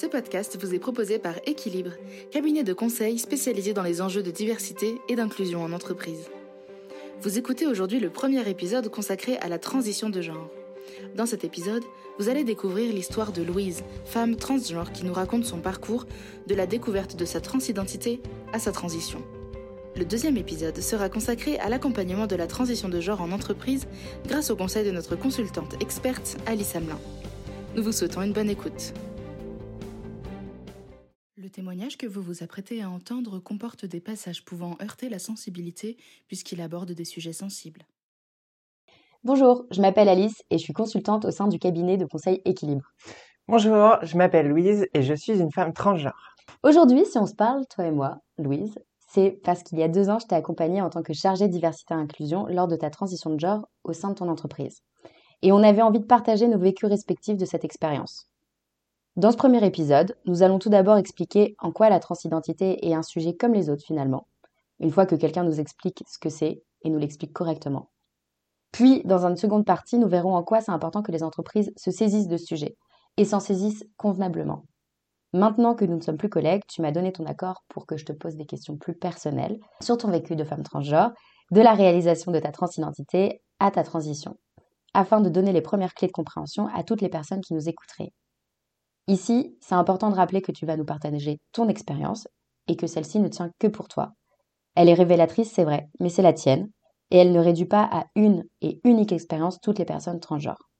Ce podcast vous est proposé par Équilibre, cabinet de conseil spécialisé dans les enjeux de diversité et d'inclusion en entreprise. Vous écoutez aujourd'hui le premier épisode consacré à la transition de genre. Dans cet épisode, vous allez découvrir l'histoire de Louise, femme transgenre qui nous raconte son parcours de la découverte de sa transidentité à sa transition. Le deuxième épisode sera consacré à l'accompagnement de la transition de genre en entreprise grâce au conseil de notre consultante experte Alice Hamelin. Nous vous souhaitons une bonne écoute. Le témoignage que vous vous apprêtez à entendre comporte des passages pouvant heurter la sensibilité puisqu'il aborde des sujets sensibles. Bonjour, je m'appelle Alice et je suis consultante au sein du cabinet de conseil Équilibre. Bonjour, je m'appelle Louise et je suis une femme transgenre. Aujourd'hui, si on se parle, toi et moi, Louise, c'est parce qu'il y a deux ans, je t'ai accompagnée en tant que chargée diversité et inclusion lors de ta transition de genre au sein de ton entreprise. Et on avait envie de partager nos vécus respectifs de cette expérience. Dans ce premier épisode, nous allons tout d'abord expliquer en quoi la transidentité est un sujet comme les autres finalement, une fois que quelqu'un nous explique ce que c'est et nous l'explique correctement. Puis, dans une seconde partie, nous verrons en quoi c'est important que les entreprises se saisissent de ce sujet et s'en saisissent convenablement. Maintenant que nous ne sommes plus collègues, tu m'as donné ton accord pour que je te pose des questions plus personnelles sur ton vécu de femme transgenre, de la réalisation de ta transidentité à ta transition, afin de donner les premières clés de compréhension à toutes les personnes qui nous écouteraient. Ici, c'est important de rappeler que tu vas nous partager ton expérience et que celle-ci ne tient que pour toi. Elle est révélatrice, c'est vrai, mais c'est la tienne, et elle ne réduit pas à une et unique expérience toutes les personnes transgenres.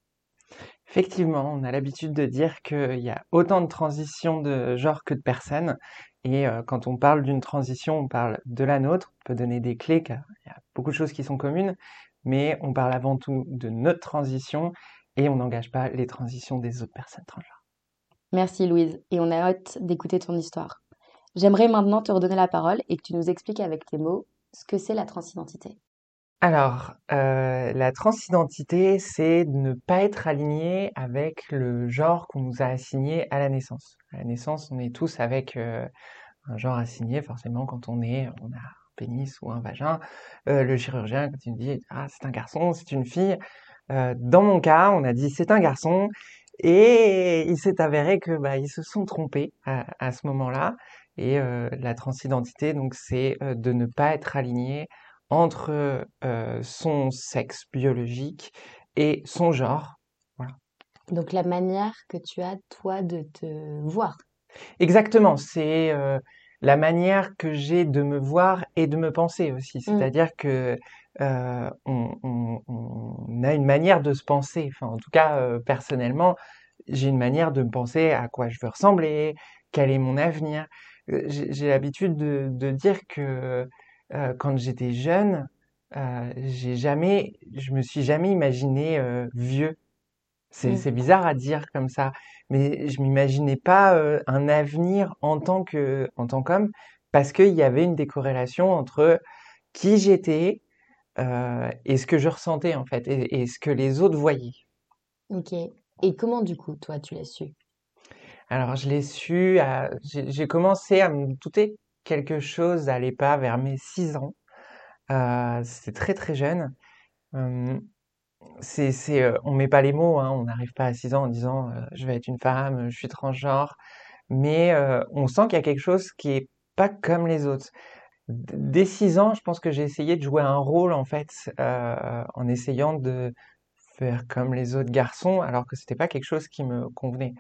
Effectivement, on a l'habitude de dire qu'il y a autant de transitions de genre que de personnes. Et euh, quand on parle d'une transition, on parle de la nôtre. On peut donner des clés car il y a beaucoup de choses qui sont communes, mais on parle avant tout de notre transition et on n'engage pas les transitions des autres personnes transgenres. Merci Louise, et on a hâte d'écouter ton histoire. J'aimerais maintenant te redonner la parole et que tu nous expliques avec tes mots ce que c'est la transidentité. Alors, euh, la transidentité, c'est de ne pas être aligné avec le genre qu'on nous a assigné à la naissance. À la naissance, on est tous avec euh, un genre assigné, forcément, quand on est, on a un pénis ou un vagin. Euh, le chirurgien, quand il nous dit, ah, c'est un garçon, c'est une fille. dans mon cas, on a dit, c'est un garçon. Et il s'est avéré que bah, ils se sont trompés à, à ce moment-là. Et euh, la transidentité, donc, c'est euh, de ne pas être aligné entre euh, son sexe biologique et son genre. Voilà. Donc la manière que tu as toi de te voir. Exactement, c'est la manière que j'ai de me voir et de me penser aussi. Mmh. C'est-à-dire que euh, on, on, on, a une manière de se penser. Enfin, en tout cas, euh, personnellement, j'ai une manière de me penser à quoi je veux ressembler, quel est mon avenir. Euh, j'ai l'habitude de, de, dire que euh, quand j'étais jeune, j'ai jamais, je me suis jamais imaginé vieux. C'est mmh. bizarre à dire comme ça, mais je m'imaginais pas un avenir en tant que, en tant qu'homme, parce qu'il y avait une décorrélation entre qui j'étais euh, et ce que je ressentais en fait, et, ce que les autres voyaient. Ok. Et comment du coup, toi, tu l'as su? Alors, je l'ai su, j'ai commencé à me douter quelque chose n'allait pas vers mes 6 ans. Euh, C'était très très jeune. Euh, c'est, c'est, euh, on met pas les mots, hein, on n'arrive pas à 6 ans en disant je vais être une femme, je suis transgenre, mais on sent qu'il y a quelque chose qui est pas comme les autres dès 6 ans, je pense que j'ai essayé de jouer un rôle en fait, euh, en essayant de faire comme les autres garçons, alors que c'était pas quelque chose qui me convenait.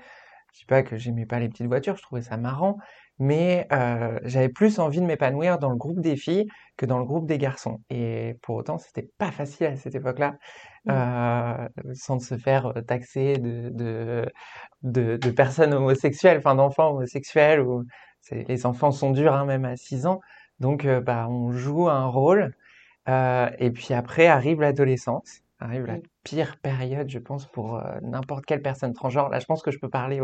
Je dis pas que j'aimais pas les petites voitures, je trouvais ça marrant, mais euh, j'avais plus envie de m'épanouir dans le groupe des filles que dans le groupe des garçons. Et pour autant, c'était pas facile à cette époque-là, mmh. euh, sans se faire taxer de, de, de, de personnes homosexuelles, enfin d'enfants homosexuels, ou les enfants sont durs hein, même à 6 ans. Donc, euh, bah, on joue un rôle. Euh, et puis après arrive l'adolescence, arrive la pire période, je pense, pour euh, n'importe quelle personne transgenre. Là, je pense que je peux parler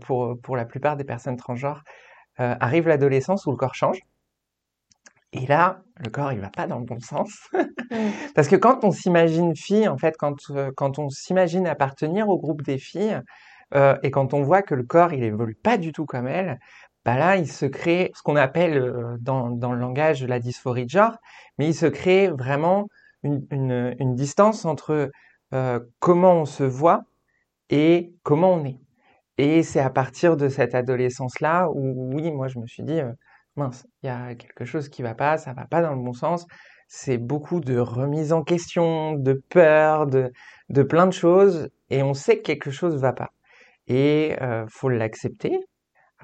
pour, pour la plupart des personnes transgenres. arrive l'adolescence où le corps change. Et là, le corps, il va pas dans le bon sens. Parce que quand on s'imagine fille, en fait, quand, quand on s'imagine appartenir au groupe des filles, et quand on voit que le corps, il évolue pas du tout comme elle, bah là, il se crée ce qu'on appelle euh, dans, dans, le langage la dysphorie de genre, mais il se crée vraiment une, une, une distance entre euh, comment on se voit et comment on est. Et c'est à partir de cette adolescence-là où, oui, moi, je me suis dit, euh, mince, il y a quelque chose qui va pas, ça va pas dans le bon sens. C'est beaucoup de remise en question, de peur, de, de plein de choses, et on sait que quelque chose va pas. Et euh, faut l'accepter,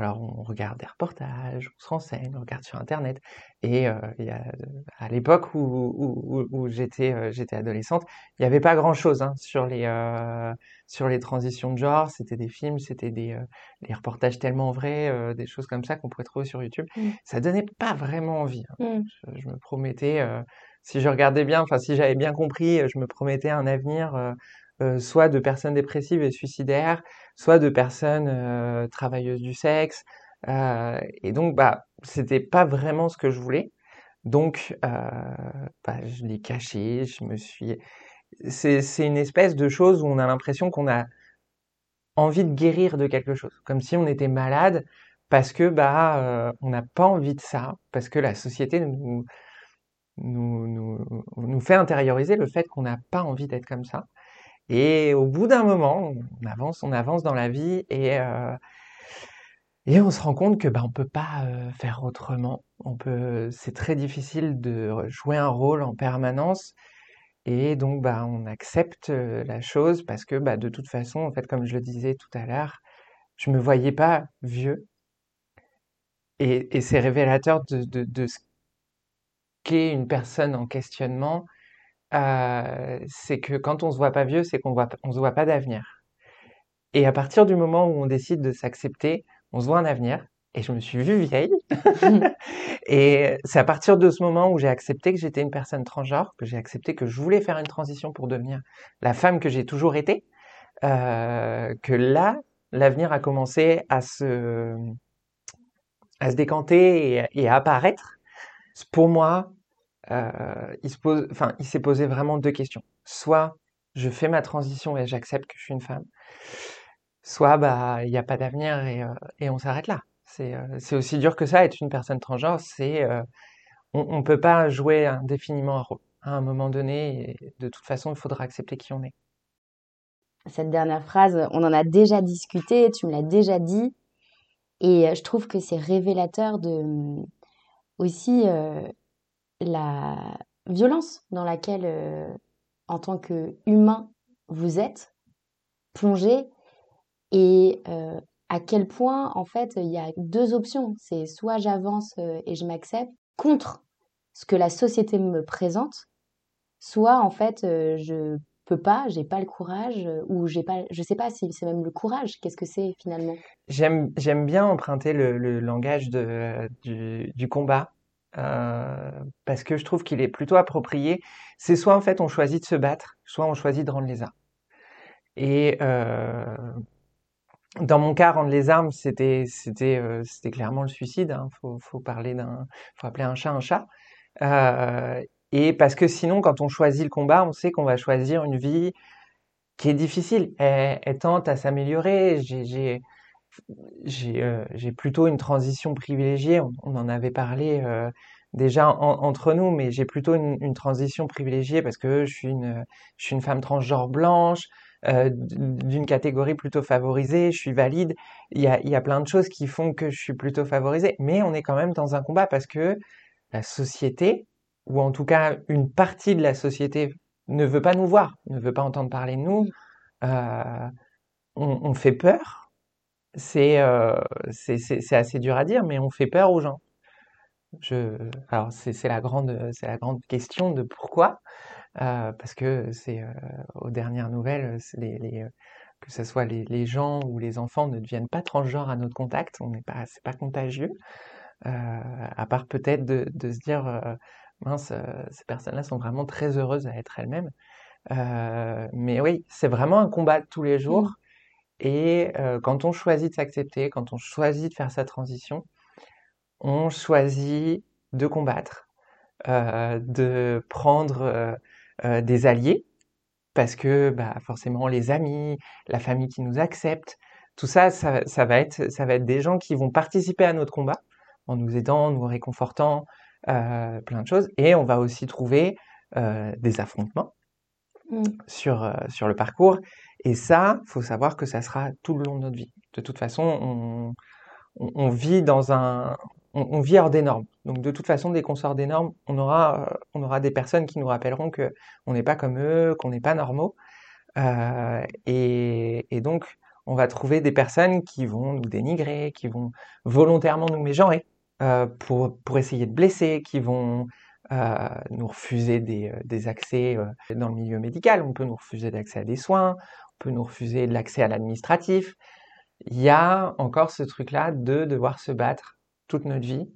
alors on regarde des reportages, on se renseigne, on regarde sur internet. Et euh, y a, à l'époque où, où, où j'étais euh, j'étais adolescente, il n'y avait pas grand chose hein, sur les euh, sur les transitions de genre. C'était des films, c'était des, des reportages tellement vrais, des choses comme ça qu'on pouvait trouver sur YouTube. Mmh. Ça donnait pas vraiment envie. hein. Mmh. Je, je me promettais, si je regardais bien, enfin si j'avais bien compris, je me promettais un avenir. Euh, soit de personnes dépressives et suicidaires, soit de personnes euh, travailleuses du sexe. Euh, et donc, bah, c'était pas vraiment ce que je voulais. Donc, euh, bah, je l'ai caché. Je me suis. C'est, c'est une espèce de chose où on a l'impression qu'on a envie de guérir de quelque chose, comme si on était malade parce que bah euh, on n'a pas envie de ça, parce que la société nous nous, nous, nous fait intérioriser le fait qu'on n'a pas envie d'être comme ça. Et au bout d'un moment, on avance, on avance dans la vie et, euh, et on se rend compte que bah, on peut pas euh, faire autrement. On peut, c'est très difficile de jouer un rôle en permanence et donc bah, on accepte euh, la chose parce que bah, de toute façon, en fait, comme je le disais tout à l'heure, je me voyais pas vieux et, c'est révélateur de ce qu'est une personne en questionnement euh, c'est que quand on se voit pas vieux, c'est qu'on voit, on se voit pas d'avenir. Et à partir du moment où on décide de s'accepter, on se voit un avenir. Et je me suis vue vieille. Et c'est à partir de ce moment où j'ai accepté que j'étais une personne transgenre, que j'ai accepté que je voulais faire une transition pour devenir la femme que j'ai toujours été, euh, que là, l'avenir a commencé à se, à se décanter et, et à apparaître. Pour moi, euh, il se pose, enfin, il s'est posé vraiment deux questions. Soit je fais ma transition et j'accepte que je suis une femme, soit bah il n'y a pas d'avenir et, euh, et on s'arrête là. C'est euh, aussi dur que ça, être une personne transgenre, c'est euh, on ne peut pas jouer indéfiniment un rôle. À un moment donné, de toute façon, il faudra accepter qui on est. Cette dernière phrase, on en a déjà discuté, tu me l'as déjà dit, et je trouve que c'est révélateur de aussi euh, la violence dans laquelle, euh, en tant qu'humain, vous êtes plongé et euh, à quel point, en fait, il y a deux options. C'est soit j'avance euh, et je m'accepte contre ce que la société me présente, soit, en fait, je peux pas, j'ai pas le courage, ou j'ai pas, je sais pas si c'est même le courage. Qu'est-ce que c'est finalement? J'aime bien emprunter le, langage de, du combat euh, parce que je trouve qu'il est plutôt approprié. C'est soit en fait on choisit de se battre, soit on choisit de rendre les armes. Et euh, dans mon cas, rendre les armes, c'était c'était euh, c'était clairement le suicide. Hein. Faut faut parler d'un, faut appeler un chat un chat. Et parce que sinon, quand on choisit le combat, on sait qu'on va choisir une vie qui est difficile. Elle, elle tente à s'améliorer. J'ai j'ai euh, j'ai plutôt une transition privilégiée. On, on en avait parlé euh, déjà en- entre nous, mais j'ai plutôt une, une transition privilégiée parce que je suis une je suis une femme transgenre blanche euh, d'une catégorie plutôt favorisée. Je suis valide. Il y a il y a plein de choses qui font que je suis plutôt favorisée, mais on est quand même dans un combat parce que la société, ou en tout cas une partie de la société, ne veut pas nous voir, ne veut pas entendre parler de nous. On, on fait peur. C'est euh, c'est assez dur à dire, mais on fait peur aux gens. Alors c'est la grande question de pourquoi. Euh, parce que euh, aux dernières nouvelles, que ce soit les, gens ou les enfants ne deviennent pas transgenres à notre contact. On n'est pas pas contagieux. À part peut-être de, de se dire mince, ces personnes-là sont vraiment très heureuses à être elles-mêmes. Mais oui, c'est vraiment un combat de tous les jours. Et euh, quand on choisit de s'accepter, quand on choisit de faire sa transition, on choisit de combattre, euh, de prendre euh, des alliés, parce que bah, forcément les amis, la famille qui nous accepte, tout ça, ça, ça va être, ça va être des gens qui vont participer à notre combat en nous aidant, en nous réconfortant, plein de choses. Et on va aussi trouver des affrontements Mm. sur, sur le parcours. Et ça, faut savoir que ça sera tout le long de notre vie. De toute façon, on, vit hors des normes. Donc de toute façon, dès qu'on sort des normes, on aura, on aura des personnes qui nous rappelleront que on n'est pas comme eux, qu'on n'est pas normaux. Euh, et, donc, on va trouver des personnes qui vont nous dénigrer, qui vont volontairement nous mégenrer euh, pour, essayer de blesser, qui vont euh, nous refuser des, euh, des accès euh, dans le milieu médical, on peut nous refuser l'accès à des soins, peut nous refuser l'accès à l'administratif. Il y a encore ce truc-là de devoir se battre toute notre vie.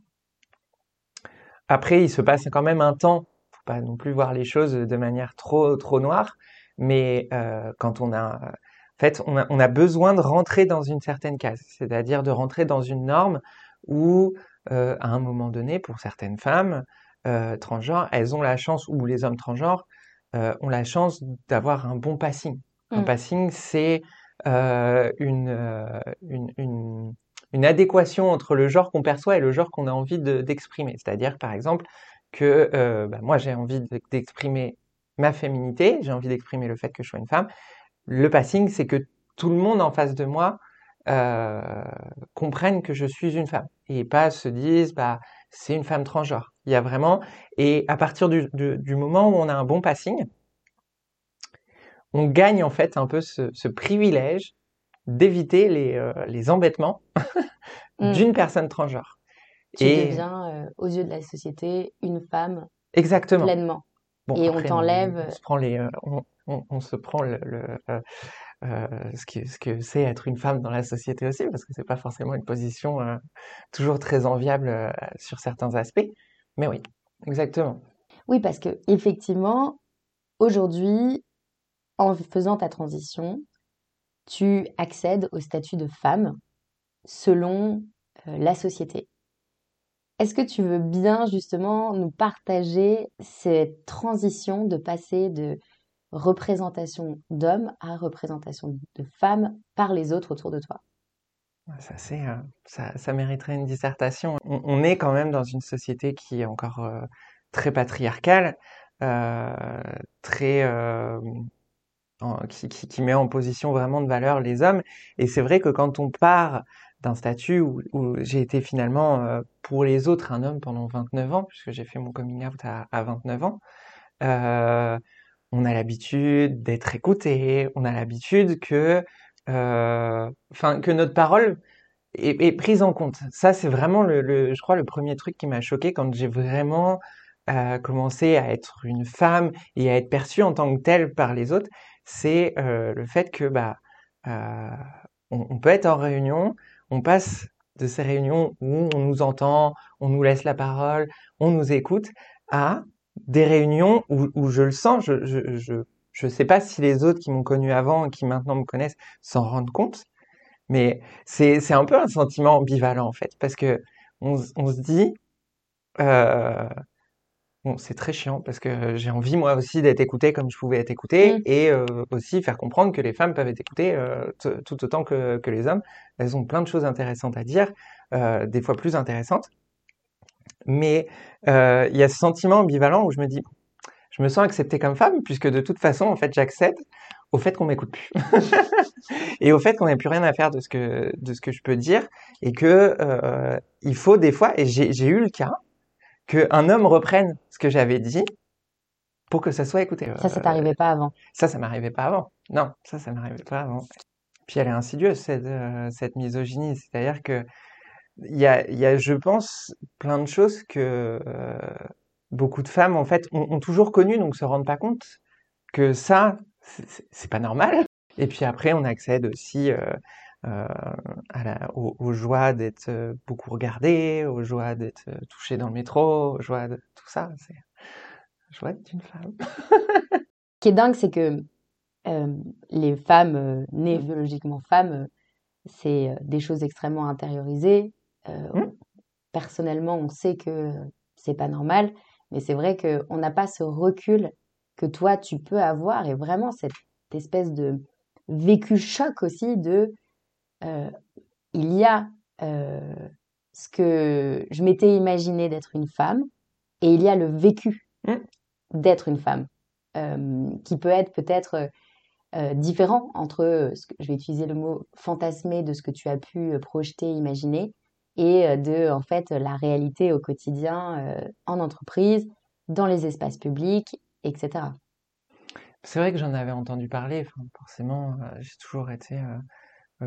Après, il se passe quand même un temps, faut pas non plus voir les choses de manière trop trop noire, mais euh, quand on a, en fait, on a, besoin de rentrer dans une certaine case, c'est-à-dire de rentrer dans une norme où, euh, à un moment donné, pour certaines femmes euh, transgenres, elles ont la chance, ou les hommes transgenres ont la chance d'avoir un bon passing. Un mmh. passing, c'est euh, une, une, une une adéquation entre le genre qu'on perçoit et le genre qu'on a envie d'exprimer. C'est-à-dire, par exemple, que euh, bah, moi j'ai envie d'exprimer ma féminité, j'ai envie d'exprimer le fait que je sois une femme. Le passing, c'est que tout le monde en face de moi euh, comprenne que je suis une femme et pas se dise bah c'est une femme transgenre. Il y a vraiment et à partir du, du, moment où on a un bon passing, on gagne en fait un peu ce, ce privilège d'éviter les, euh, les embêtements mm. d'une personne transgenre. Tu et... deviens, euh, aux yeux de la société, une femme Exactement. pleinement. et on t'enlève. On, se prend les, euh, on, on, on, se prend le, le ce que ce que c'est être une femme dans la société aussi, parce que c'est pas forcément une position toujours très enviable sur certains aspects. Mais oui, exactement. Oui, parce que effectivement, aujourd'hui, en faisant ta transition, tu accèdes au statut de femme selon euh, la société. Est-ce que tu veux bien justement nous partager cette transition de passer de représentation d'hommes à représentation de femmes par les autres autour de toi? Euh, ça, mériterait une dissertation. On, est quand même dans une société qui est encore euh, très patriarcale, très qui, met en position vraiment de valeur les hommes. Et c'est vrai que quand on part d'un statut où, j'ai été finalement euh, pour les autres un homme pendant 29 ans, puisque j'ai fait mon coming out à, à 29 ans, euh, on a l'habitude d'être écouté, on a l'habitude que, euh, que notre parole est, prise en compte. Ça, c'est vraiment le, le, je crois, le premier truc qui m'a choqué quand j'ai vraiment euh, commencé à être une femme et à être perçue en tant que telle par les autres c'est euh, le fait que bah, euh, on, peut être en réunion, on passe de ces réunions où on nous entend, on nous laisse la parole, on nous écoute, à des réunions où, où je le sens, je je, je, je sais pas si les autres qui m'ont connu avant et qui maintenant me connaissent s'en rendent compte, mais c'est c'est un peu un sentiment ambivalent en fait, parce que on, on se dit euh, Bon, c'est très chiant parce que j'ai envie moi aussi d'être écoutée comme je pouvais être écoutée mmh. et euh, aussi faire comprendre que les femmes peuvent être écoutées euh, tout autant que, que, les hommes. Elles ont plein de choses intéressantes à dire, euh, des fois plus intéressantes. Mais euh, il y a ce sentiment ambivalent où je me dis, je me sens acceptée comme femme puisque de toute façon, en fait, j'accède au fait qu'on m'écoute plus et au fait qu'on n'ait plus rien à faire de ce que de ce que je peux dire et que euh, il faut des fois et j'ai eu le cas qu'un homme reprenne ce que j'avais dit pour que ça soit écouté. Ça, ça t'arrivait pas avant Ça, ça m'arrivait pas avant. Non, ça, ça m'arrivait pas avant. Puis elle est insidieuse, cette, euh, cette misogynie. C'est-à-dire que il y a, y a, je pense, plein de choses que euh, beaucoup de femmes, en fait, ont, ont, toujours connues, donc se rendent pas compte que ça, c'est pas normal. Et puis après, on accède aussi euh, à la, aux, aux, joies d'être euh, beaucoup regardé, aux joies d'être euh, touché dans le métro, aux joies de tout ça. C'est joie d'une femme. Ce qui est dingue, c'est que euh, les femmes nées mmh. biologiquement femmes, c'est des choses extrêmement intériorisées. Mmh. Personnellement, on sait que c'est pas normal, mais c'est vrai qu'on n'a pas ce recul que toi tu peux avoir et vraiment cette espèce de vécu choc aussi de euh, il y a euh, ce que je m'étais imaginé d'être une femme et il y a le vécu mmh. d'être une femme, euh, qui peut être peut-être différent entre, ce que, je vais utiliser le mot fantasmer de ce que tu as pu projeter, imaginer, et de, en fait, la réalité au quotidien en entreprise, dans les espaces publics, etc. C'est vrai que j'en avais entendu parler, enfin, forcément, j'ai toujours été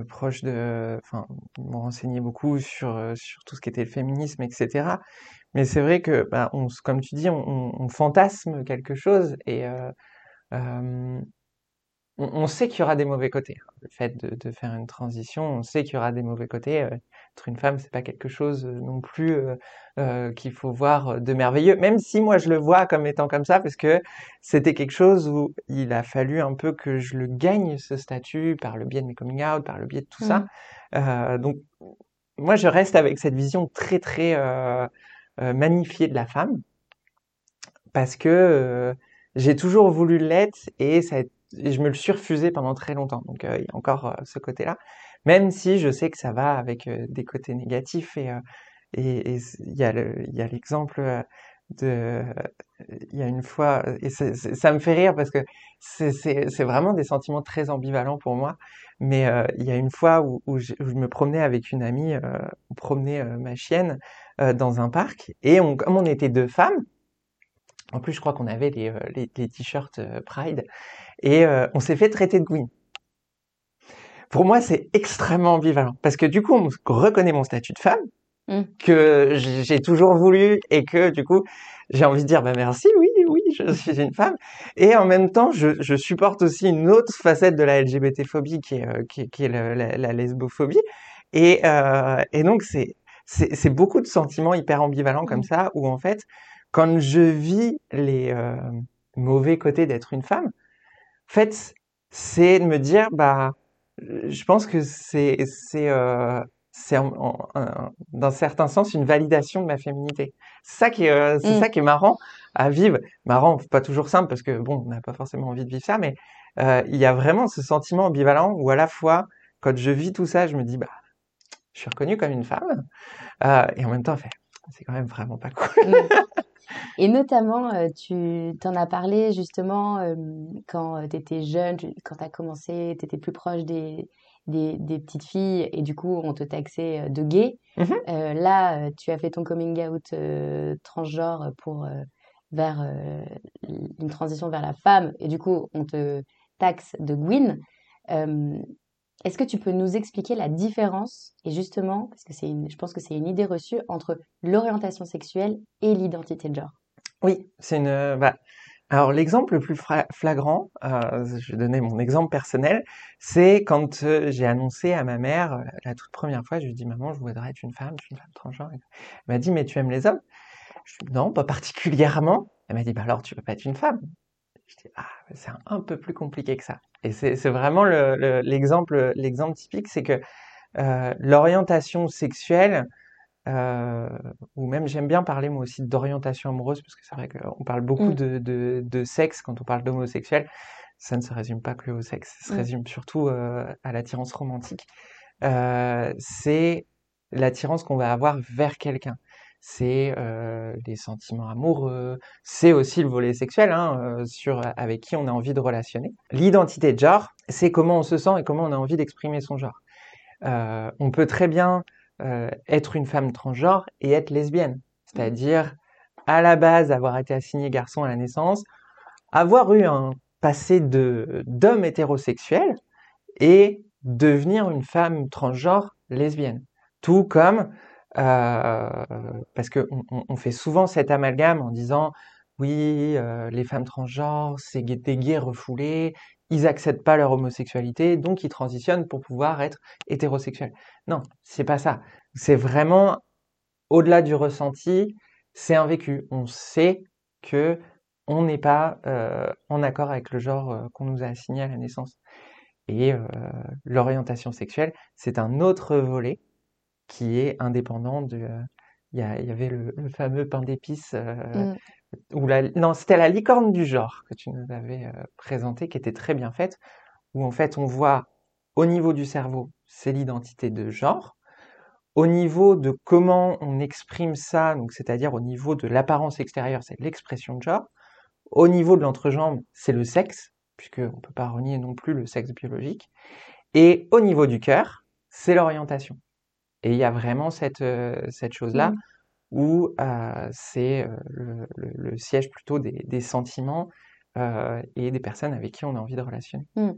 proche de, enfin, me renseigner beaucoup sur, sur tout ce qui était le féminisme, etc. Mais c'est vrai que, bah, comme tu dis, on, on fantasme quelque chose et on, sait qu'il y aura des mauvais côtés. Hein. Le fait de, faire une transition, on sait qu'il y aura des mauvais côtés. Euh, être une femme, c'est pas quelque chose euh, non plus euh, qu'il faut voir de merveilleux. Même si moi je le vois comme étant comme ça, parce que c'était quelque chose où il a fallu un peu que je le gagne ce statut par le biais de mes coming out, par le biais de tout ça. Mmh. donc moi je reste avec cette vision très très magnifiée de la femme, parce que j'ai toujours voulu l'être et ça a et je me le suis refusé pendant très longtemps. Donc euh, il y a encore euh, ce côté-là, même si je sais que ça va avec euh, des côtés négatifs et il y a l'exemple de il y a une fois et ça me fait rire parce que c'est vraiment des sentiments très ambivalents pour moi. Mais il y a une fois où, je, me promenais avec une amie, on promenait ma chienne dans un parc et comme on était deux femmes, en plus je crois qu'on avait les, les, les t-shirts Pride et euh, on s'est fait traiter de Gwyn. Pour moi, c'est extrêmement ambivalent parce que du coup, on reconnaît mon statut de femme mm. que j'ai toujours voulu et que du coup, j'ai envie de dire bah merci, oui, oui, je suis une femme. Et en même temps, je, je supporte aussi une autre facette de la LGBT-phobie qui est, euh, qui, qui est la, la, lesbophobie. Et, euh, et donc, c'est beaucoup de sentiments hyper ambivalents comme mm. ça, où en fait, quand je vis les euh, mauvais côtés d'être une femme, en fait, c'est de me dire, bah, je pense que c'est, c'est, euh, certains sens une validation de ma féminité. C'est ça qui est, euh, c'est mmh. ça qui est marrant à vivre. Marrant, pas toujours simple parce que bon, on n'a pas forcément envie de vivre ça, mais euh, il y a vraiment ce sentiment ambivalent où à la fois, quand je vis tout ça, je me dis, bah, je suis reconnue comme une femme, et en même temps, fait, c'est quand même vraiment pas cool. Mmh. Et notamment, euh, tu t'en as parlé justement euh, quand euh, tu étais jeune, quand tu as commencé, tu étais plus proche des, des, des, petites filles et du coup, on te taxait de gay. Mmh là, tu as fait ton coming out transgenre pour vers une transition vers la femme et du coup, on te taxe de Gwyn. Est-ce que tu peux nous expliquer la différence, et justement, parce que c'est je pense que c'est une idée reçue, entre l'orientation sexuelle et l'identité de genre? Oui, c'est une. Euh, bah, alors l'exemple le plus flagrant, euh, je vais donner mon exemple personnel, c'est quand euh, j'ai annoncé à ma mère la toute première fois, je lui ai dit maman, je voudrais être une femme, je suis une femme transgenre. Elle m'a dit mais tu aimes les hommes? Je non, pas particulièrement. Elle m'a dit bah alors tu peux pas être une femme. Je dis ah c'est un peu plus compliqué que ça. Et c'est vraiment l'exemple typique, c'est que euh, l'orientation sexuelle, euh, ou même j'aime bien parler moi aussi d'orientation amoureuse, parce que c'est vrai qu'on parle beaucoup mmh. de, de, de, sexe quand on parle d'homosexuel. Ça ne se résume pas que au sexe, ça se mmh. résume surtout euh, à l'attirance romantique. C'est l'attirance qu'on va avoir vers quelqu'un c'est euh, les sentiments amoureux, c'est aussi le volet sexuel hein, euh, sur avec qui on a envie de relationner. L'identité de genre, c'est comment on se sent et comment on a envie d'exprimer son genre. Euh, on peut très bien euh, être une femme transgenre et être lesbienne, c'est-à-dire à la base avoir été assignée garçon à la naissance, avoir eu un passé de d'homme hétérosexuel et devenir une femme transgenre lesbienne. Tout comme parce que on, fait souvent cet amalgame en disant oui, euh, les femmes transgenres, c'est des gays refoulés, ils acceptent pas leur homosexualité, donc ils transitionnent pour pouvoir être hétérosexuels. Non, c'est pas ça. C'est vraiment au-delà du ressenti, c'est un vécu. On sait que on n'est pas euh, en accord avec le genre euh, qu'on nous a assigné à la naissance. Et euh, l'orientation sexuelle, c'est un autre volet qui est indépendant de. Euh, il y, y, avait le, fameux pain d'épices, euh, mm. ou la, non, c'était la licorne du genre que tu nous avais euh, présenté, qui était très bien faite, où en fait on voit au niveau du cerveau, c'est l'identité de genre. Au niveau de comment on exprime ça, donc c'est-à-dire au niveau de l'apparence extérieure, c'est l'expression de genre. Au niveau de l'entrejambe, c'est le sexe. puisqu'on ne peut pas renier non plus le sexe biologique. Et au niveau du cœur, c'est l'orientation. Et il y a vraiment cette, euh, cette chose-là Mmh. où euh, c'est euh, le, le- le siège plutôt des, des sentiments et des personnes avec qui on a envie de relationner. Mmh.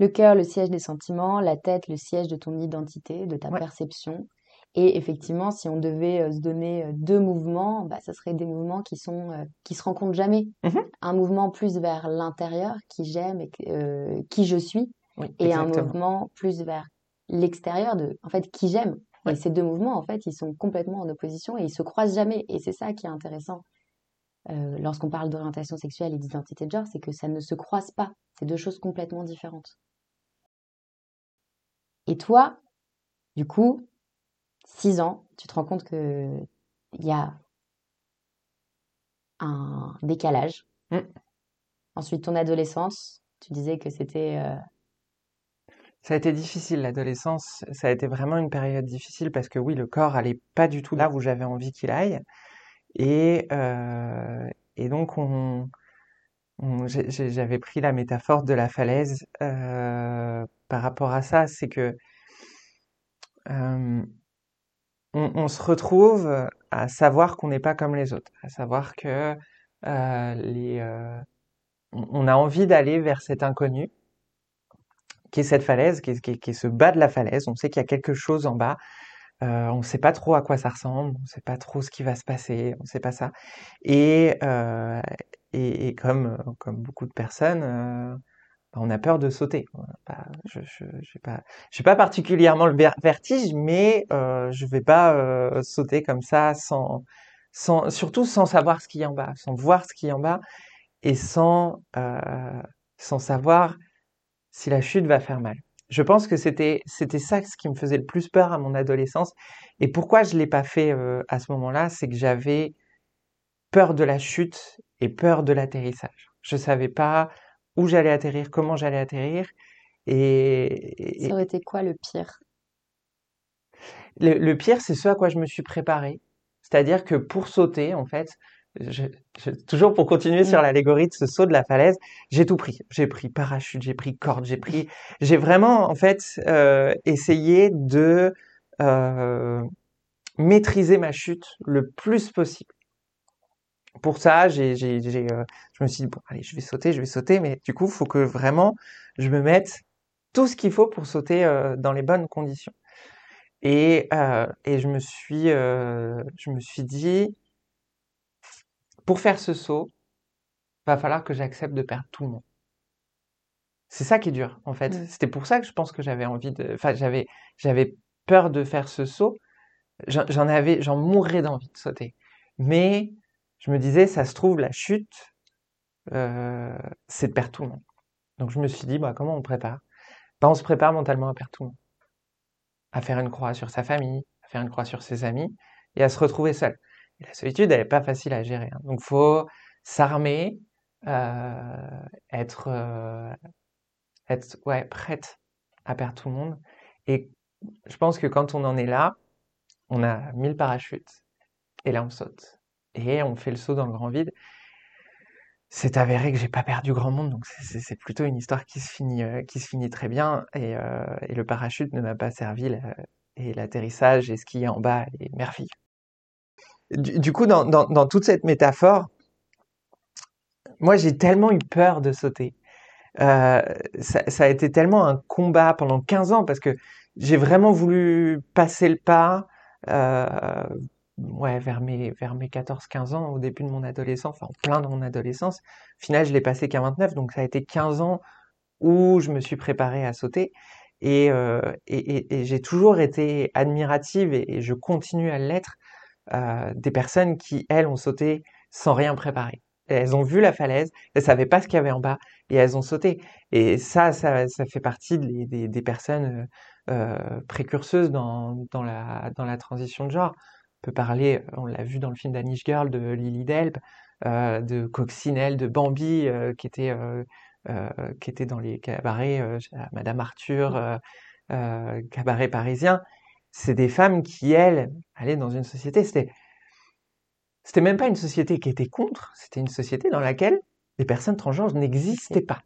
Le cœur, le siège des sentiments, la tête, le siège de ton identité, de ta Ouais. perception. Et effectivement, si on devait euh, se donner euh, deux mouvements, bah, ça serait des mouvements qui sont euh, qui se rencontrent jamais. Mhm. Un mouvement plus vers l'intérieur, qui j'aime et qui je suis, Oui, et un mouvement plus vers l'extérieur de, en fait, qui j'aime. Ouais. Et ces deux mouvements, en fait, ils sont complètement en opposition et ils se croisent jamais. Et c'est ça qui est intéressant euh, lorsqu'on parle d'orientation sexuelle et d'identité de genre, c'est que ça ne se croise pas. C'est deux choses complètement différentes. Et toi, du coup, 6 ans, tu te rends compte que il y a un décalage. Mm. Ensuite, ton adolescence, tu disais que c'était euh, Ça a été difficile, l'adolescence. Ça a été vraiment une période difficile parce que oui, le corps allait pas du tout là où j'avais envie qu'il aille. Et, euh, et donc, on, j'avais pris la métaphore de la falaise euh, par rapport à ça. C'est que euh, on, on se retrouve à savoir qu'on n'est pas comme les autres, à savoir que les, on a envie d'aller vers cet inconnu qui est cette falaise, qui est, qui est- qui est ce bas de la falaise. On sait qu'il y a quelque chose en bas. Euh, on ne sait pas trop à quoi ça ressemble. On ne sait pas trop ce qui va se passer. On ne sait pas ça. Et, euh, et, et comme, euh, comme beaucoup de personnes, euh, bah, on a peur de sauter. Bah, je je, j'ai pas, pas particulièrement le ver- vertige, mais euh, je vais pas euh, sauter comme ça sans, sans, surtout sans savoir ce qu'il y a en bas, sans voir ce qu'il y a en bas et sans, sans savoir si la chute va faire mal. Je pense que c'était c'était ça ce qui me faisait le plus peur à mon adolescence. Et pourquoi je l'ai pas fait euh, à ce moment-là, c'est que j'avais peur de la chute et peur de l'atterrissage. Je savais pas où j'allais atterrir, comment j'allais atterrir. Et, et- ça aurait été quoi le pire? le, le pire, c'est ce à quoi je me suis préparé. C'est-à-dire que pour sauter, en fait, je- je- toujours pour continuer sur Mm. l'allégorie de ce saut de la falaise, j'ai tout pris. J'ai pris parachute, j'ai pris corde, j'ai pris, j'ai vraiment en fait euh, essayé de euh, maîtriser ma chute le plus possible. Pour ça, j'ai, j'ai, j'ai, euh, je me suis dit bon, allez, je vais sauter, je vais sauter, mais du coup, il faut que vraiment je me mette tout ce qu'il faut pour sauter dans les bonnes conditions. Et, et je me suis, je me suis dit, pour faire ce saut, va falloir que j'accepte de perdre tout le monde. C'est ça qui est dur, en fait. C'était pour ça que je pense que j'avais envie de, enfin, j'avais, j'avais peur de faire ce saut. J'en j'en avais, j'en mourrais d'envie de sauter. Mais je me disais, ça se trouve, la chute, euh, c'est de perdre tout le monde. Donc je me suis dit, bah, comment on prépare? Bah, on se prépare mentalement à perdre tout le monde. À faire une croix sur sa famille, à faire une croix sur ses amis, et à se retrouver seul. La solitude, elle n'est pas facile à gérer. hein. Donc faut s'armer, euh, être, euh, être ouais, prête à perdre tout le monde. Et je pense que quand on en est là, on a 1000 parachutes, et là on saute. Et on fait le saut dans le grand vide. C'est avéré que j'ai pas perdu grand monde, donc c'est- plutôt une histoire qui se finit, euh, qui se finit très bien. Et, le parachute ne m'a pas servi, et l'atterrissage et ce qu'il y a en bas est merveilleux. Du, coup, dans, dans, dans toute cette métaphore, moi j'ai tellement eu peur de sauter. Euh, ça, a été tellement un combat pendant 15 ans parce que j'ai vraiment voulu passer le pas euh, ouais, vers mes, vers mes 14-15 ans, au début de mon adolescence, enfin en plein dans mon adolescence. Au final, je l'ai passé qu'à 29, donc ça a été 15 ans où je me suis préparé à sauter. Et, euh, et, et- j'ai toujours été admirative, et je continue à l'être, euh, des personnes qui, elles, ont sauté sans rien préparer. Elles ont vu la falaise, elles savaient pas ce qu'il y avait en bas, et elles ont sauté. Et ça, ça, fait partie des, des, personnes euh, euh, précurseuses dans, la, transition de genre. On peut parler, on l'a vu dans le film d'Anish Girl, de Lily Delp, de Coccinelle, de Bambi, qui était dans les cabarets, Madame Arthur, cabaret parisien. C'est des femmes qui, elles, allaient dans une société. C'était, c'était même pas une société qui était contre, c'était une société dans laquelle les personnes transgenres n'existaient pas.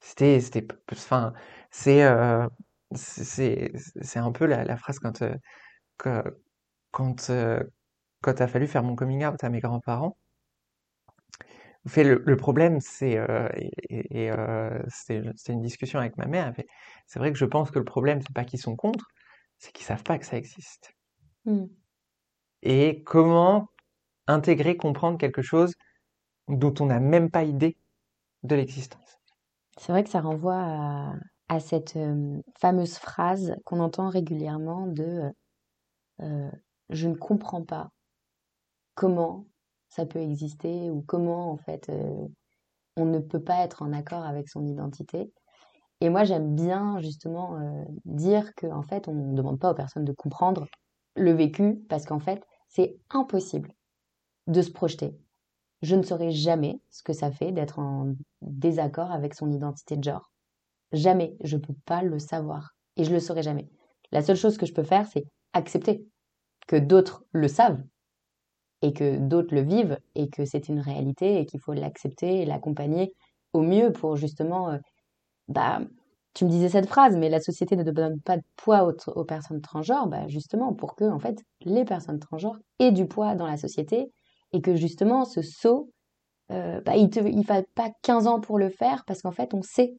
C'était, c'était, enfin, c'est, euh, c'est, c'est un peu la, la phrase quand, euh, que- quand, euh, quand a fallu faire mon coming out à mes grands-parents. Le, le problème, c'est, euh, et, une discussion avec ma mère. c'est vrai que je pense que le problème, c'est pas qu'ils sont contre, c'est qu'ils savent pas que ça existe. Mm. Et comment intégrer, comprendre quelque chose dont on n'a même pas idée de l'existence? C'est vrai que ça renvoie à, à cette euh, fameuse phrase qu'on entend régulièrement de euh, euh, je ne comprends pas comment ça peut exister ou comment en fait euh, on ne peut pas être en accord avec son identité. Et moi j'aime bien justement euh, dire que en fait on ne demande pas aux personnes de comprendre le vécu parce qu'en fait c'est impossible de se projeter. Je ne saurais jamais ce que ça fait d'être en désaccord avec son identité de genre. Jamais, je peux pas le savoir et je le saurai jamais. La seule chose que je peux faire, c'est accepter que d'autres le savent et que d'autres le vivent et que c'est une réalité et qu'il faut l'accepter et l'accompagner au mieux pour justement, euh, bah, tu me disais cette phrase, mais la société ne donne pas de poids aux, aux personnes transgenres, bah, justement pour que en fait les personnes transgenres aient du poids dans la société et que justement ce saut, euh, bah, il il faut pas 15 ans pour le faire parce qu'en fait on sait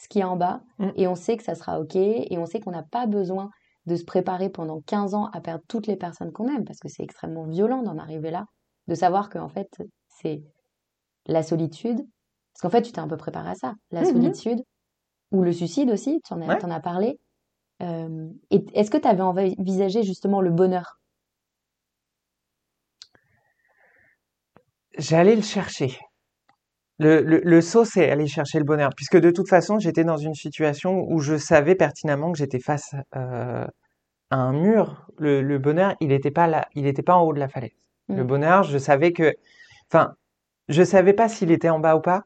ce qui est en bas Mm. et on sait que ça sera ok et on sait qu'on n'a pas besoin de se préparer pendant 15 ans à perdre toutes les personnes qu'on aime parce que c'est extrêmement violent d'en arriver là, de savoir qu'en fait c'est la solitude, parce qu'en fait tu t'es un peu préparé à ça, la Mhm. solitude ou le suicide aussi, tu en as, Ouais. t'en as parlé. Euh, est-ce que tu avais envisagé justement le bonheur? J'allais le chercher. Le, le, le saut, c'est aller chercher le bonheur, puisque de toute façon, j'étais dans une situation où je savais pertinemment que j'étais face euh, à un mur. Le, le bonheur, il n'était pas là, il était pas en haut de la falaise. Le Mm. bonheur, je savais que, enfin, je savais pas s'il était en bas ou pas,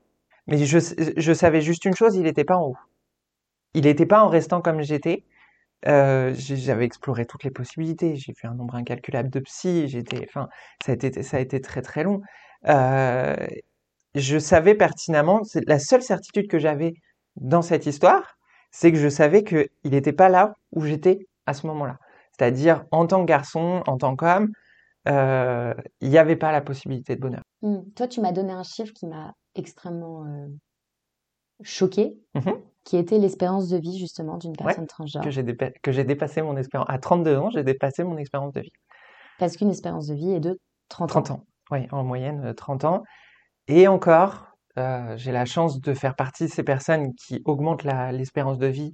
mais je, je savais juste une chose, il n'était pas en haut. Il n'était pas en restant comme j'étais. Euh, j'avais exploré toutes les possibilités. J'ai fait un nombre incalculable de psy. J'étais, enfin, ça a été, ça a été très très long. Euh, je savais pertinemment, c'est la seule certitude que j'avais dans cette histoire, c'est que je savais que il n'était pas là où j'étais à ce moment-là. C'est-à-dire en tant que garçon, en tant qu'homme, euh, il n'y avait pas la possibilité de bonheur. Mm. Toi, tu m'as donné un chiffre qui m'a extrêmement choqué, Mhm. Qui était l'espérance de vie justement d'une personne transgenre. Que j'ai dépa- que j'ai dépassé mon expérience. À 32 ans, j'ai dépassé mon expérience de vie. Parce qu'une espérance de vie est de 30 ans. 30 ans. Oui, en moyenne, euh, 30 ans. Et encore, euh, j'ai la chance de faire partie de ces personnes qui augmentent la- l'espérance de vie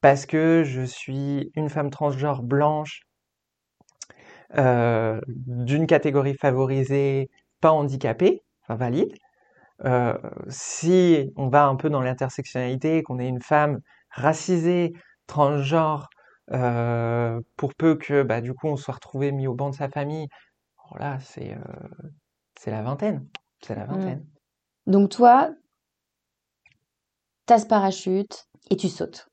parce que je suis une femme transgenre blanche, euh, d'une catégorie favorisée, pas handicapée, enfin valide. Euh, si on va un peu dans l'intersectionnalité, qu'on est une femme racisée, transgenre, euh, pour peu que bah, du coup on soit retrouvé mis au banc de sa famille, voilà, c'est euh, c'est la vingtaine. C'est la vingtaine. Donc toi, t'as ce parachute et tu sautes.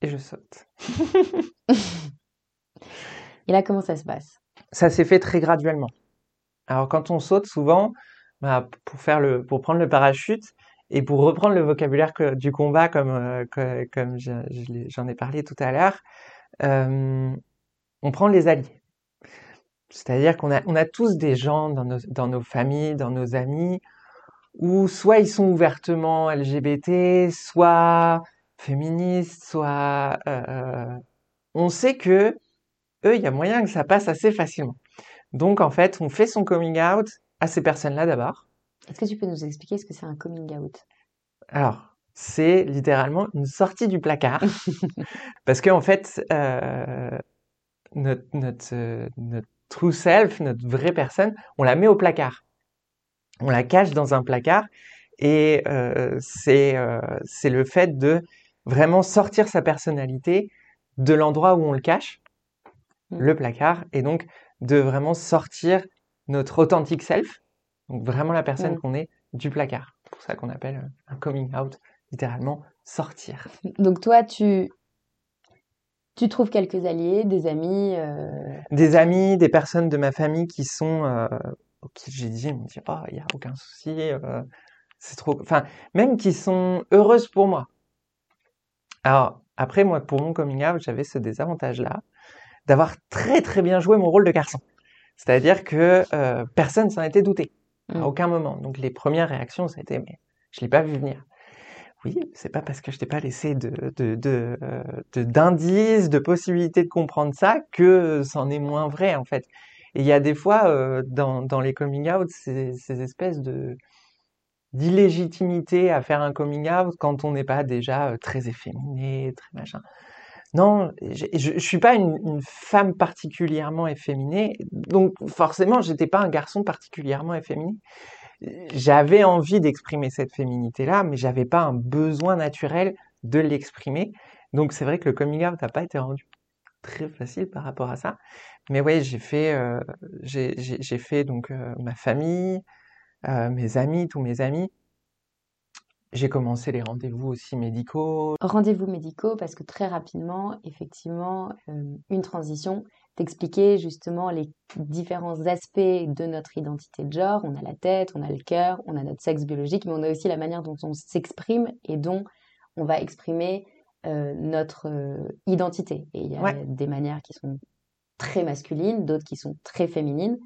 Et je saute. Et là, comment ça se passe? Ça s'est fait très graduellement. Alors quand on saute, souvent, bah, pour faire le, pour prendre le parachute et pour reprendre le vocabulaire du combat comme, euh, comme j'en ai parlé tout à l'heure, euh, on prend les alliés. C'est-à-dire qu'on a, on a tous des gens dans nos, dans nos familles, dans nos amis, où soit ils sont ouvertement LGBT, soit féministes, soit euh, on sait que eux, il y a moyen que ça passe assez facilement. Donc en fait, on fait son coming out à ces personnes-là d'abord. Est-ce que tu peux nous expliquer ce que c'est un coming out? Alors, c'est littéralement une sortie du placard, parce qu'en fait, euh, notre, notre, notre true self, notre vraie personne, on la met au placard. On la cache dans un placard, et euh, c'est euh, c'est le fait de vraiment sortir sa personnalité de l'endroit où on le cache, Mm. le placard, et donc de vraiment sortir notre authentique self, donc vraiment la personne Mm. qu'on est du placard. C'est pour ça qu'on appelle euh, un coming out, littéralement sortir. Donc toi, tu, tu trouves quelques alliés, des amis, euh, Des amis, des personnes de ma famille qui sont, euh, j'ai dit, ils m'ont dit, oh, il n'y a aucun souci, euh, c'est trop, enfin, même qui sont heureuses pour moi. Alors, après, moi, pour mon coming out, j'avais ce désavantage-là d'avoir très très bien joué mon rôle de garçon. C'est-à-dire que euh, personne s'en était douté, à Mm. aucun moment. Donc les premières réactions, ça a été, mais je l'ai pas vu venir. Oui, c'est pas parce que je t'ai pas laissé de, de, de, euh, de- d'indices, de possibilités de comprendre ça que c'en est moins vrai en fait. Et il y a des fois euh, dans, dans les coming out ces, ces espèces de d'illégitimité à faire un coming out quand on n'est pas déjà très efféminé, très machin. Non, je, je suis pas une, femme particulièrement efféminée, donc forcément j'étais pas un garçon particulièrement efféminé. J'avais envie d'exprimer cette féminité-là, mais j'avais pas un besoin naturel de l'exprimer. Donc c'est vrai que le coming out n'a pas été rendu très facile par rapport à ça. Mais ouais, j'ai fait, euh, j'ai fait donc euh, ma famille, euh, mes amis, tous mes amis. J'ai commencé les rendez-vous aussi médicaux. Rendez-vous médicaux, parce que très rapidement, effectivement, euh, une transition, t'expliquer justement les différents aspects de notre identité de genre. On a la tête, on a le cœur, on a notre sexe biologique, mais on a aussi la manière dont on s'exprime et dont on va exprimer euh, notre euh, identité. Et il y a Ouais. des manières qui sont très masculines, d'autres qui sont très féminines.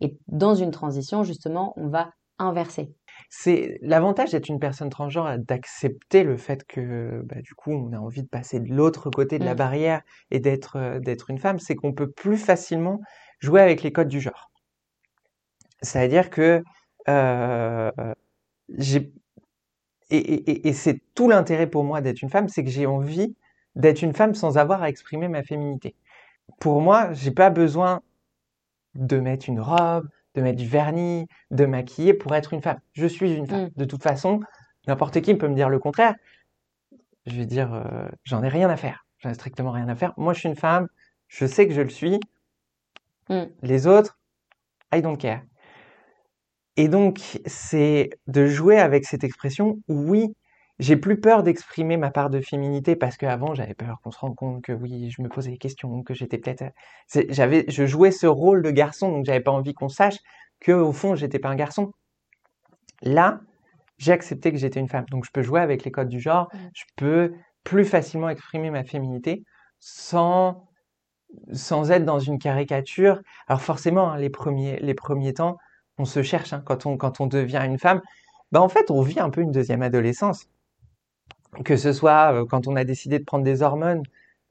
Et dans une transition, justement, on va inverser. C'est l'avantage d'être une personne transgenre, d'accepter le fait que bah, du coup on a envie de passer de l'autre côté de la Mm. barrière et d'être euh, d'être une femme, c'est qu'on peut plus facilement jouer avec les codes du genre. C'est-à-dire que euh, j'ai et- et c'est tout l'intérêt pour moi d'être une femme, c'est que j'ai envie d'être une femme sans avoir à exprimer ma féminité. Pour moi, j'ai pas besoin de mettre une robe, de mettre du vernis, de maquiller pour être une femme. Je suis une femme. Mm. De toute façon, n'importe qui peut me dire le contraire. Je vais dire, euh, j'en ai rien à faire. J'en ai strictement rien à faire. Moi, je suis une femme. Je sais que je le suis. Mm. Les autres, I don't care. Et donc, c'est de jouer avec cette expression où oui, j'ai plus peur d'exprimer ma part de féminité parce qu'avant, j'avais peur qu'on se rende compte que oui, je me posais des questions, que j'étais peut-être, j'avais, je jouais ce rôle de garçon, donc j'avais pas envie qu'on sache que au fond, j'étais pas un garçon. Là, j'ai accepté que j'étais une femme, donc je peux jouer avec les codes du genre, Mm. je peux plus facilement exprimer ma féminité sans sans être dans une caricature. Alors forcément, hein, les premiers, les premiers temps, on se cherche hein, quand on, quand on devient une femme. Bah, en fait, on vit un peu une deuxième adolescence. Que ce soit euh, quand on a décidé de prendre des hormones,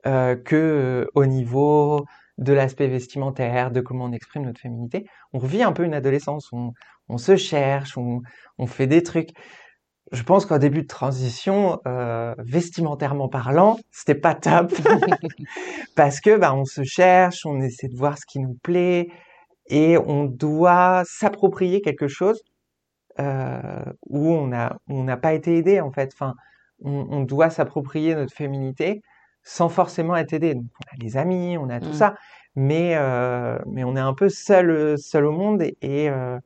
euh, que euh, au niveau de l'aspect vestimentaire, de comment on exprime notre féminité, on vit un peu une adolescence. On, on se cherche, on, on fait des trucs. Je pense qu'au début de transition, euh, vestimentairement parlant, c'était pas top parce que bah, on se cherche, on essaie de voir ce qui nous plaît et on doit s'approprier quelque chose euh, où on a on n'a pas été aidé en fait. Enfin, on, on doit s'approprier notre féminité sans forcément être aidé. Donc, on a les amis, on a tout Mm. ça, mais euh, mais on est un peu seul seul au monde et et, euh,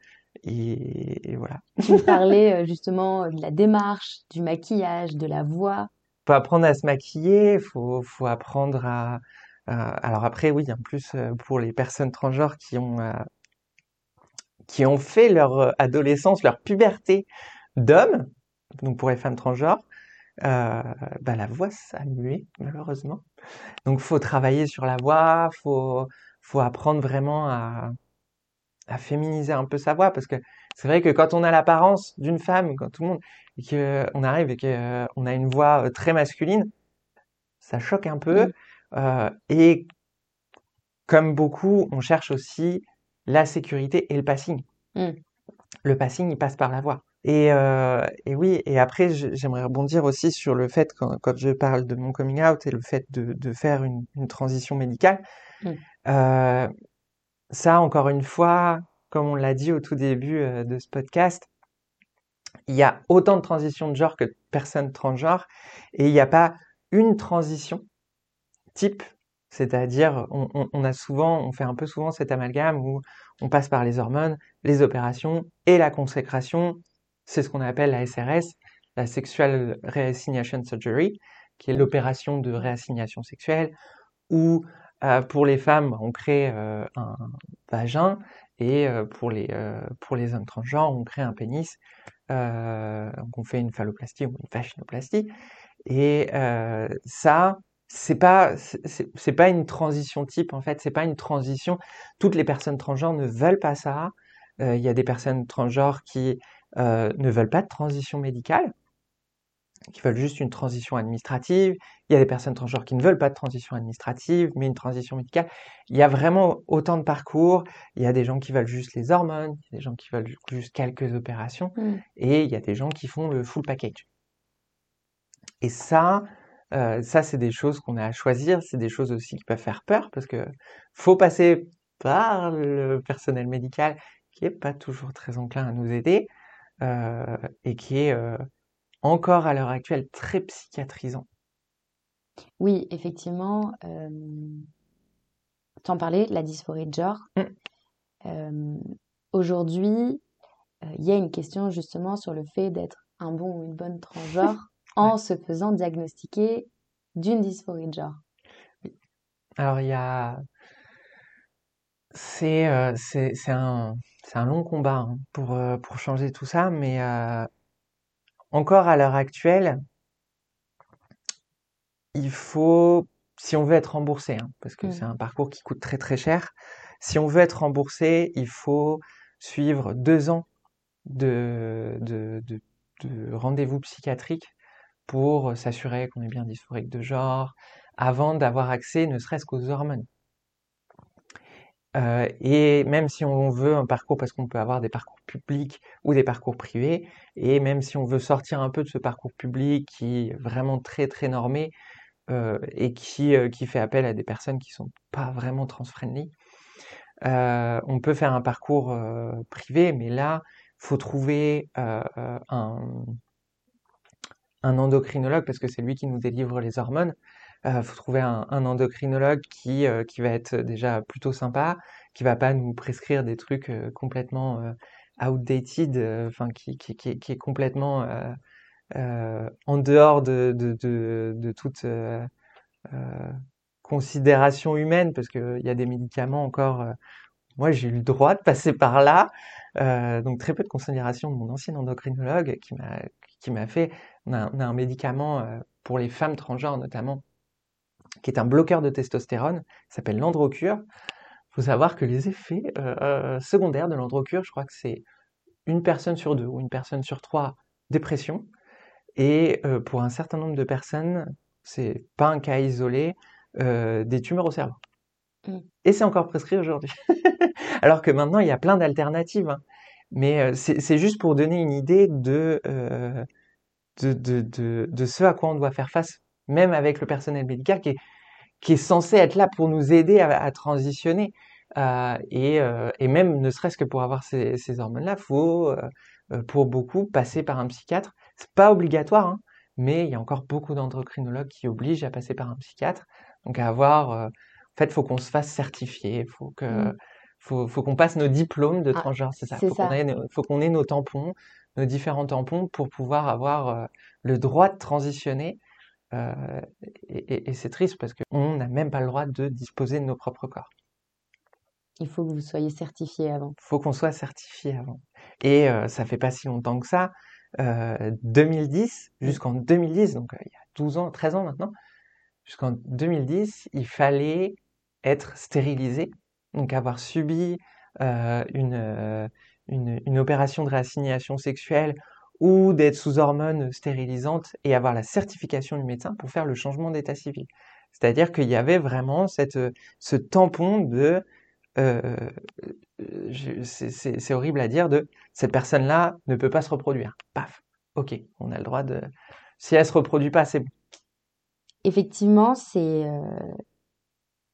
et, et voilà. Tu parlais euh, justement de la démarche, du maquillage, de la voix. faut apprendre à se maquiller, faut, faut apprendre à, à- alors après, oui, en plus, pour les personnes transgenres qui ont, euh, qui ont fait leur adolescence, leur puberté d'homme, donc pour les femmes transgenres, bah, la voix, ça mué, malheureusement. Donc, faut travailler sur la voix, faut, faut apprendre vraiment à, à féminiser un peu sa voix, parce que c'est vrai que quand on a l'apparence d'une femme, quand tout le monde, et qu'on arrive et qu'on a une voix euh, très masculine, ça choque un peu. Euh, et comme beaucoup, on cherche aussi la sécurité et le passing. Mm. Le passing, il passe par la voix. Et, euh, et oui, et après, j'aimerais rebondir aussi sur le fait, quand, quand je parle de mon coming out et le fait de, de faire une, une transition médicale, Mm. euh, ça, encore une fois, comme on l'a dit au tout début euh, de ce podcast, il y a autant de transitions de genre que de personnes transgenres, et il n'y a pas une transition type, c'est-à-dire on, on- on a souvent, on fait un peu souvent cet amalgame où on passe par les hormones, les opérations et la consécration. C'est ce qu'on appelle la SRS, la Sexual Reassignation Surgery, qui est l'opération de réassignation sexuelle, où euh, pour les femmes, on crée euh, un vagin et euh, pour les, pour les hommes transgenres, on crée un pénis euh, qu'on fait une phalloplastie ou une vaginoplastie. Et ça, c'est pas c'est pas une transition type en fait, c'est pas une transition. Toutes les personnes transgenres ne veulent pas ça. Il y a des personnes transgenres qui euh, ne veulent pas de transition médicale, qui veulent juste une transition administrative. Il y a des personnes transgenres qui ne veulent pas de transition administrative, mais une transition médicale. Il y a vraiment autant de parcours. Il y a des gens qui veulent juste les hormones, il y a des gens qui veulent juste quelques opérations, Mm. et il y a des gens qui font le full package. Et ça, euh, ça c'est des choses qu'on a à choisir. C'est des choses aussi qui peuvent faire peur parce que faut passer par le personnel médical qui est pas toujours très enclin à nous aider et qui est euh, encore à l'heure actuelle très psychiatrisant. Oui, effectivement, euh, t'en parlais, la dysphorie de genre. Mm. Euh, aujourd'hui, euh, il y a une question justement sur le fait d'être un bon ou une bonne transgenre en se faisant diagnostiquer d'une dysphorie de genre. Alors il y a, euh, c'est un c'est un long combat hein, pour euh, pour changer tout ça, mais euh, encore à l'heure actuelle, il faut, si on veut être remboursé, hein, parce que Mm. c'est un parcours qui coûte très très cher, si on veut être remboursé, il faut suivre deux ans de, de, de, de rendez-vous psychiatriques pour s'assurer qu'on est bien dysphorique de genre, avant d'avoir accès ne serait-ce qu'aux hormones. Euh, et même si on veut un parcours, parce qu'on peut avoir des parcours publics ou des parcours privés, et même si on veut sortir un peu de ce parcours public qui est vraiment très très normé euh, et qui, euh, qui fait appel à des personnes qui sont pas vraiment trans-friendly, on peut faire un parcours privé, mais là, faut trouver un endocrinologue parce que c'est lui qui nous délivre les hormones. Euh, faut trouver un, un endocrinologue qui, euh, qui va être déjà plutôt sympa, qui va pas nous prescrire des trucs euh, complètement outdated, enfin qui, qui, qui, est complètement en dehors de, de, de, de toute considération humaine, parce qu'il y a des médicaments encore. moi, j'ai eu le droit de passer par là, euh, donc très peu de considération de mon ancien endocrinologue qui m'a fait. On a, on a un médicament pour les femmes transgenres notamment, qui est un bloqueur de testostérone, qui s'appelle l'androcure. Il faut savoir que les effets euh, euh, secondaires de l'androcure, je crois que c'est une personne sur deux ou une personne sur trois dépression. Et euh, pour un certain nombre de personnes, c'est pas un cas isolé, euh, des tumeurs au cerveau. Mm. Et c'est encore prescrit aujourd'hui. Alors que maintenant, il y a plein d'alternatives. hein. Mais c'est juste pour donner une idée de, de, de, de, de ce à quoi on doit faire face, même avec le personnel médical qui est, qui est censé être là pour nous aider à, à transitionner. Euh, et, euh, et même ne serait-ce que pour avoir ces, ces hormones-là, faut euh, euh, pour beaucoup passer par un psychiatre. C'est pas obligatoire, hein, mais il y a encore beaucoup d'endocrinologues qui obligent à passer par un psychiatre. Donc à avoir, euh, en fait, faut qu'on se fasse certifier, faut que, Mm. faut, faut qu'on passe nos diplômes de Ah, transgenre, c'est ça. c'est Faut qu'on ça. ait, nos- faut qu'on ait nos tampons, nos différents tampons pour pouvoir avoir euh, le droit de transitionner. Euh, et c'est triste parce qu'on n'a même pas le droit de disposer de nos propres corps. Il faut que vous soyez certifié avant. faut qu'on soit certifié avant. Et euh, ça fait pas si longtemps que ça, euh, 2010, Mm. jusqu'en 2010, donc euh, il y a 12 ans, 13 ans maintenant, jusqu'en 2010, il fallait être stérilisé, donc avoir subi euh, une, euh, une, une opération de réassignation sexuelle ou d'être sous hormones stérilisantes et avoir la certification du médecin pour faire le changement d'état civil. C'est-à-dire qu'il y avait vraiment cette, ce tampon de euh, je- c'est horrible à dire de cette personne-là ne peut pas se reproduire. Paf, ok, on a le droit de. Si elle se reproduit pas, c'est. Effectivement, c'est euh,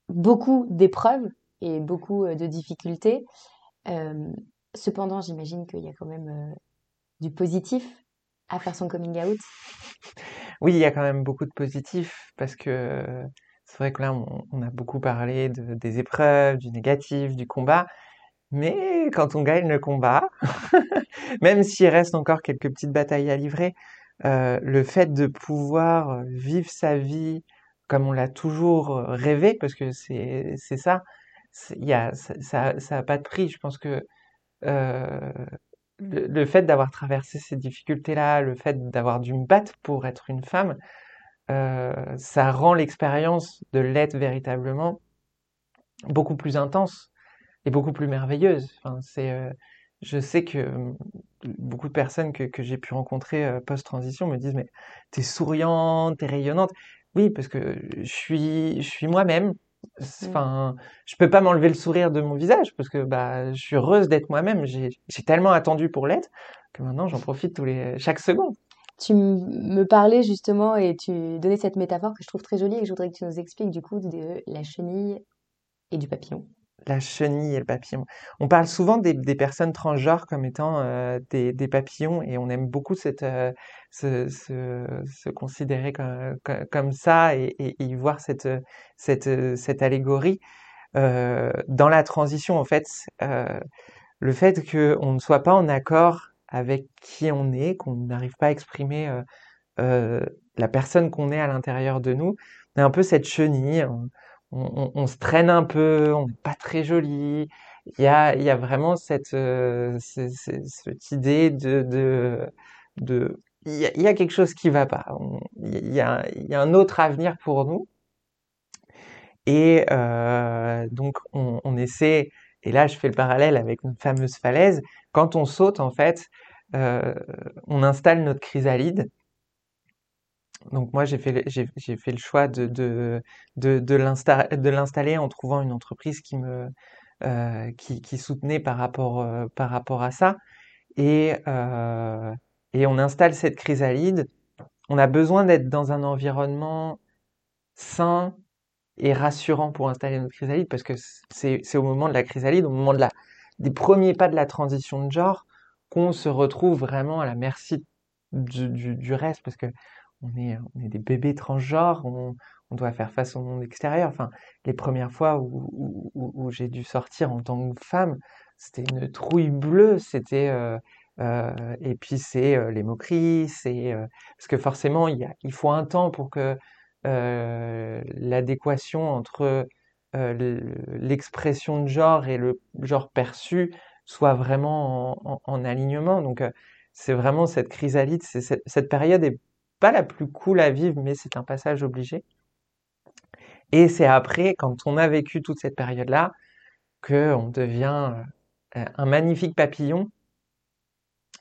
beaucoup d'épreuves et beaucoup euh, de difficultés. Euh, cependant, j'imagine qu'il y a quand même euh, du positif à faire son coming out? Oui, il y a quand même beaucoup de positifs parce que c'est vrai que là, on, a beaucoup parlé de- des épreuves, du négatif, du combat. Mais quand on gagne le combat, même s'il reste encore quelques petites batailles à livrer, euh, le fait de pouvoir vivre sa vie comme on l'a toujours rêvé, parce que c'est ça, y a ça, ça, ça a pas de prix. Je pense que euh, le, fait d'avoir traversé ces difficultés-là, le fait d'avoir dû me battre pour être une femme, euh, ça rend l'expérience de l'être véritablement beaucoup plus intense et beaucoup plus merveilleuse. Enfin, c'est, euh, je sais que euh, beaucoup de personnes que, que j'ai pu rencontrer post-transition me disent mais t'es souriante, t'es rayonnante. Oui, parce que je suis, je suis moi-même. Enfin, je peux pas m'enlever le sourire de mon visage parce que bah, je suis heureuse d'être moi-même. J'ai tellement attendu pour l'être que maintenant j'en profite tous les, chaque seconde. Tu me parlais justement et tu donnais cette métaphore que je trouve très jolie et que je voudrais que tu nous expliques du coup de la chenille et du papillon la chenille et le papillon. On parle souvent des, personnes transgenres comme étant euh, des, papillons et on aime beaucoup euh, se, considérer comme, ça et, y voir cette, cette allégorie. Euh, dans la transition, en fait, le fait qu'on ne soit pas en accord avec qui on est, qu'on n'arrive pas à exprimer la personne qu'on est à l'intérieur de nous, on a un peu cette chenille se traîne un peu, on n'est pas très joli. Il y a, y a vraiment cette, euh, idée de, de, de il, y a, y a quelque chose qui va pas. il, y a, y a un autre avenir pour nous. Et euh, donc on, on, essaie, et là je fais le parallèle avec une fameuse falaise, quand on saute en fait, euh, on installe notre chrysalide donc moi, j'ai fait, j'ai, fait le choix de, de, de, de l'installer en trouvant une entreprise qui me euh, qui, qui, soutenait par rapport, euh, par rapport à ça. Et, euh, et on installe cette chrysalide. On a besoin d'être dans un environnement sain et rassurant pour installer notre chrysalide parce que c'est, au moment de la chrysalide, au moment de la, des premiers pas de la transition de genre, qu'on se retrouve vraiment à la merci du, du, du reste parce que on est, des bébés transgenres, on, doit faire face au monde extérieur. Enfin, les premières fois où, j'ai dû sortir en tant que femme, c'était une trouille bleue, c'était euh, euh, et puis c'est euh, les moqueries, c'est parce que forcément il, y a, il faut un temps pour que l'adéquation entre l'expression de genre et le genre perçu soit vraiment en, en, en alignement. Donc c'est vraiment cette chrysalide, cette, cette période est pas la plus cool à vivre, mais c'est un passage obligé. Et c'est après, quand on a vécu toute cette période-là, qu'on devient euh, un magnifique papillon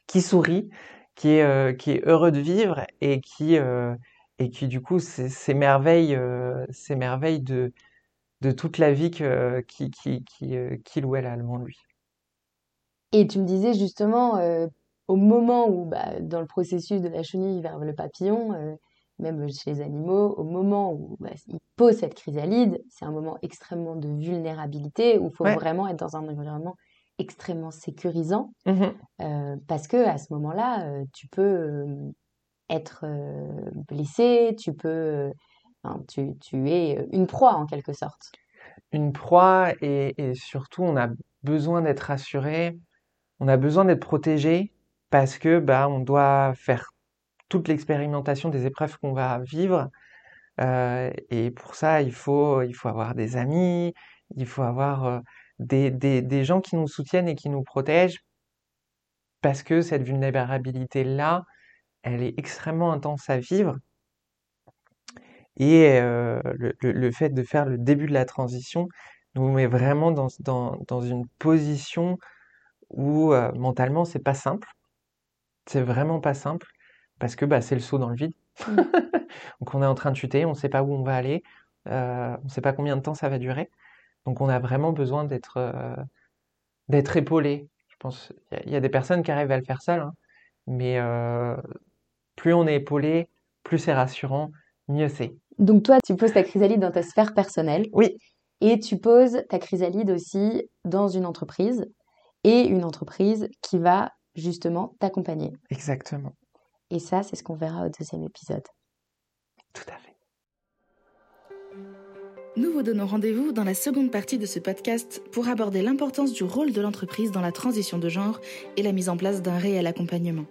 qui sourit, qui est, euh, heureux de vivre et qui, euh, et qui du coup s'émerveille merveilles de, de toute la vie qu'il qui, qui, qui, devant lui. Et tu me disais justement, au moment où, bah, dans le processus de la chenille vers le papillon, euh, même chez les animaux, au moment où bah, ils posent cette chrysalide, c'est un moment extrêmement de vulnérabilité où il faut vraiment être dans un environnement extrêmement sécurisant mmh euh, parce que à ce moment-là, euh, tu peux être blessé, tu peux, tu, tu, es une proie en quelque sorte. Une proie et, et surtout on a besoin d'être rassuré, on a besoin d'être protégé parce que bah, on doit faire toute l'expérimentation des épreuves qu'on va vivre. Euh, et pour ça, il faut, il faut avoir des amis, il faut avoir euh, des, des, des, gens qui nous soutiennent et qui nous protègent, parce que cette vulnérabilité-là, elle est extrêmement intense à vivre. Et euh, le, le, fait de faire le début de la transition nous met vraiment dans, dans, dans une position où euh, mentalement c'est pas simple c'est vraiment pas simple parce que bah, c'est le saut dans le vide. Mmh. Donc on est en train de chuter, on ne sait pas où on va aller, euh, on ne sait pas combien de temps ça va durer. Donc on a vraiment besoin d'être euh, d'être épaulé. Je pense il y, a des personnes qui arrivent à le faire seules, hein. mais euh, plus on est épaulé, plus c'est rassurant, mieux c'est. Donc toi, tu poses ta chrysalide dans ta sphère personnelle. Oui. Et tu poses ta chrysalide aussi dans une entreprise et une entreprise qui va justement t'accompagner. Exactement. Et ça, c'est ce qu'on verra au deuxième épisode. Tout à fait. Nous vous donnons rendez-vous dans la seconde partie de ce podcast pour aborder l'importance du rôle de l'entreprise dans la transition de genre et la mise en place d'un réel accompagnement.